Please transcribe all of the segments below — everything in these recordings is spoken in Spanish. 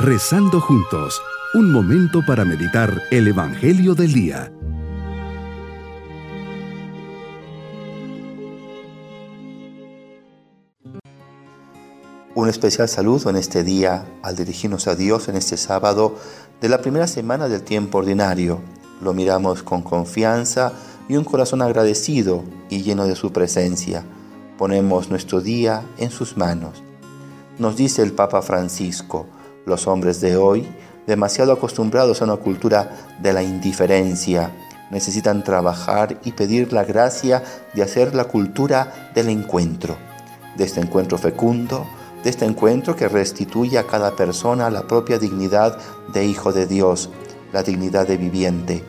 Rezando juntos, un momento para meditar el Evangelio del Día. Un especial saludo en este día al dirigirnos a Dios en este sábado de la primera semana del tiempo ordinario. Lo miramos con confianza y un corazón agradecido y lleno de su presencia. Ponemos nuestro día en sus manos. Nos dice el Papa Francisco, los hombres de hoy, demasiado acostumbrados a una cultura de la indiferencia, necesitan trabajar y pedir la gracia de hacer la cultura del encuentro, de este encuentro fecundo, de este encuentro que restituye a cada persona la propia dignidad de hijo de Dios, la dignidad de viviente.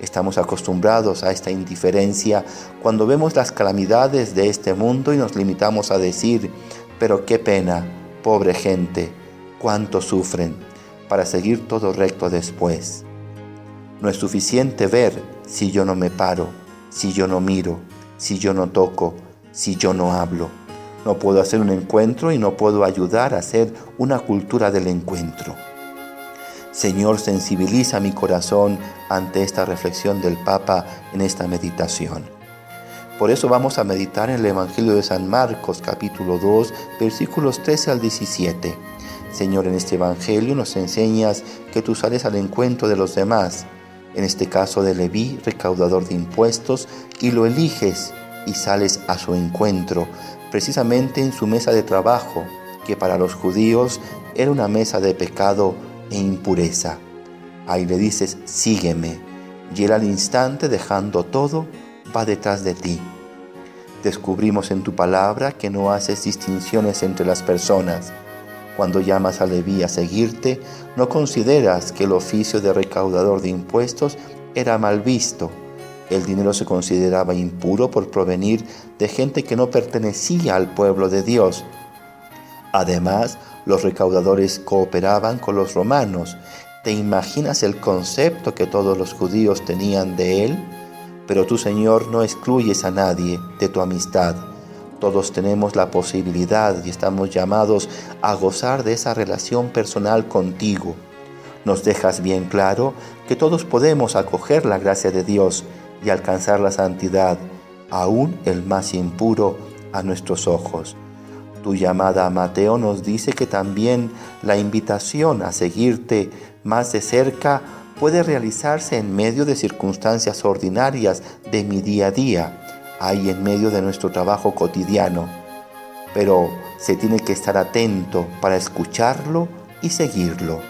Estamos acostumbrados a esta indiferencia cuando vemos las calamidades de este mundo y nos limitamos a decir, pero qué pena, pobre gente, cuánto sufren, para seguir todo recto después. No es suficiente ver si yo no me paro, si yo no miro, si yo no toco, si yo no hablo. No puedo hacer un encuentro y no puedo ayudar a hacer una cultura del encuentro. Señor, sensibiliza mi corazón ante esta reflexión del Papa en esta meditación. Por eso vamos a meditar en el Evangelio de San Marcos capítulo 2 versículos 13 al 17. Señor, en este Evangelio nos enseñas que tú sales al encuentro de los demás, en este caso de Leví, recaudador de impuestos, y lo eliges y sales a su encuentro, precisamente en su mesa de trabajo, que para los judíos era una mesa de pecado e impureza. Ahí le dices, sígueme, y él al instante, dejando todo, va detrás de ti. Descubrimos en tu palabra que no haces distinciones entre las personas. Cuando llamas a Leví a seguirte, no consideras que el oficio de recaudador de impuestos era mal visto. El dinero se consideraba impuro por provenir de gente que no pertenecía al pueblo de Dios. Además, los recaudadores cooperaban con los romanos. ¿Te imaginas el concepto que todos los judíos tenían de él? Pero tú, Señor, no excluyes a nadie de tu amistad. Todos tenemos la posibilidad y estamos llamados a gozar de esa relación personal contigo. Nos dejas bien claro que todos podemos acoger la gracia de Dios y alcanzar la santidad, aún el más impuro a nuestros ojos. Tu llamada a Mateo nos dice que también la invitación a seguirte más de cerca puede realizarse en medio de circunstancias ordinarias de mi día a día, ahí en medio de nuestro trabajo cotidiano. Pero se tiene que estar atento para escucharlo y seguirlo.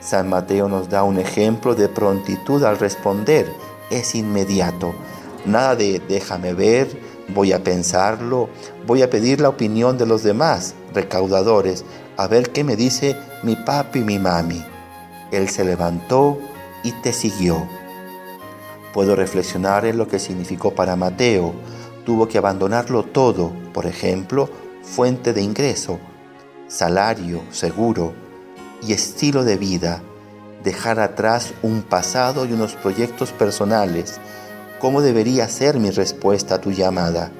San Mateo nos da un ejemplo de prontitud al responder, es inmediato. Nada de déjame ver, voy a pensarlo, voy a pedir la opinión de los demás recaudadores, a ver qué me dice mi papi y mi mami. Él se levantó y te siguió. Puedo reflexionar en lo que significó para Mateo. Tuvo que abandonarlo todo, por ejemplo, fuente de ingreso, salario seguro y estilo de vida, dejar atrás un pasado y unos proyectos personales, ¿Cómo debería ser mi respuesta a tu llamada?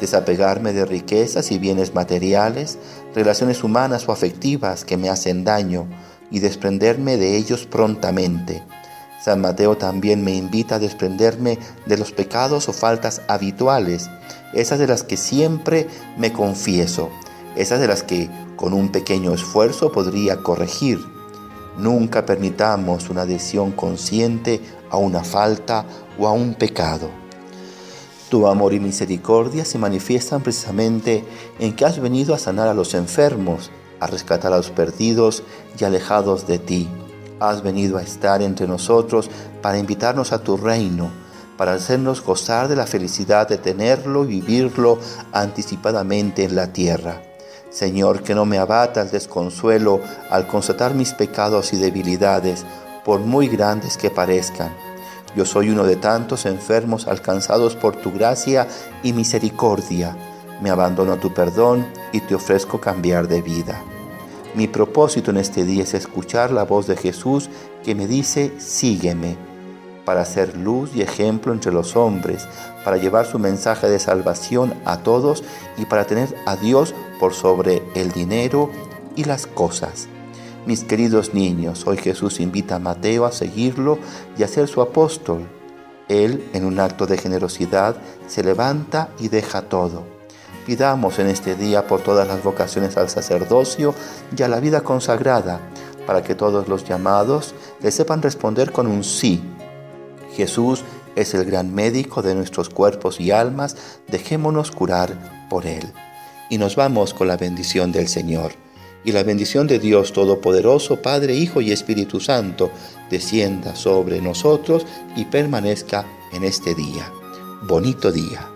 Desapegarme de riquezas y bienes materiales, relaciones humanas o afectivas que me hacen daño y desprenderme de ellos prontamente. San Mateo también me invita a desprenderme de los pecados o faltas habituales, esas de las que siempre me confieso, esas de las que con un pequeño esfuerzo podría corregir Nunca permitamos una adhesión consciente a una falta o a un pecado. Tu amor y misericordia se manifiestan precisamente en que has venido a sanar a los enfermos, a rescatar a los perdidos y alejados de ti. Has venido a estar entre nosotros para invitarnos a tu reino, para hacernos gozar de la felicidad de tenerlo y vivirlo anticipadamente en la tierra. Señor, que no me abata el desconsuelo al constatar mis pecados y debilidades, por muy grandes que parezcan. Yo soy uno de tantos enfermos alcanzados por tu gracia y misericordia. Me abandono a tu perdón y te ofrezco cambiar de vida. Mi propósito en este día es escuchar la voz de Jesús que me dice, sígueme para ser luz y ejemplo entre los hombres, para llevar su mensaje de salvación a todos y para tener a Dios por sobre el dinero y las cosas. Mis queridos niños, hoy Jesús invita a Mateo a seguirlo y a ser su apóstol. Él, en un acto de generosidad, se levanta y deja todo. Pidamos en este día por todas las vocaciones al sacerdocio y a la vida consagrada, para que todos los llamados le sepan responder con un sí. Jesús es el gran médico de nuestros cuerpos y almas, dejémonos curar por Él. Y nos vamos con la bendición del Señor. Y la bendición de Dios Todopoderoso, Padre, Hijo y Espíritu Santo, descienda sobre nosotros y permanezca en este día. Bonito día.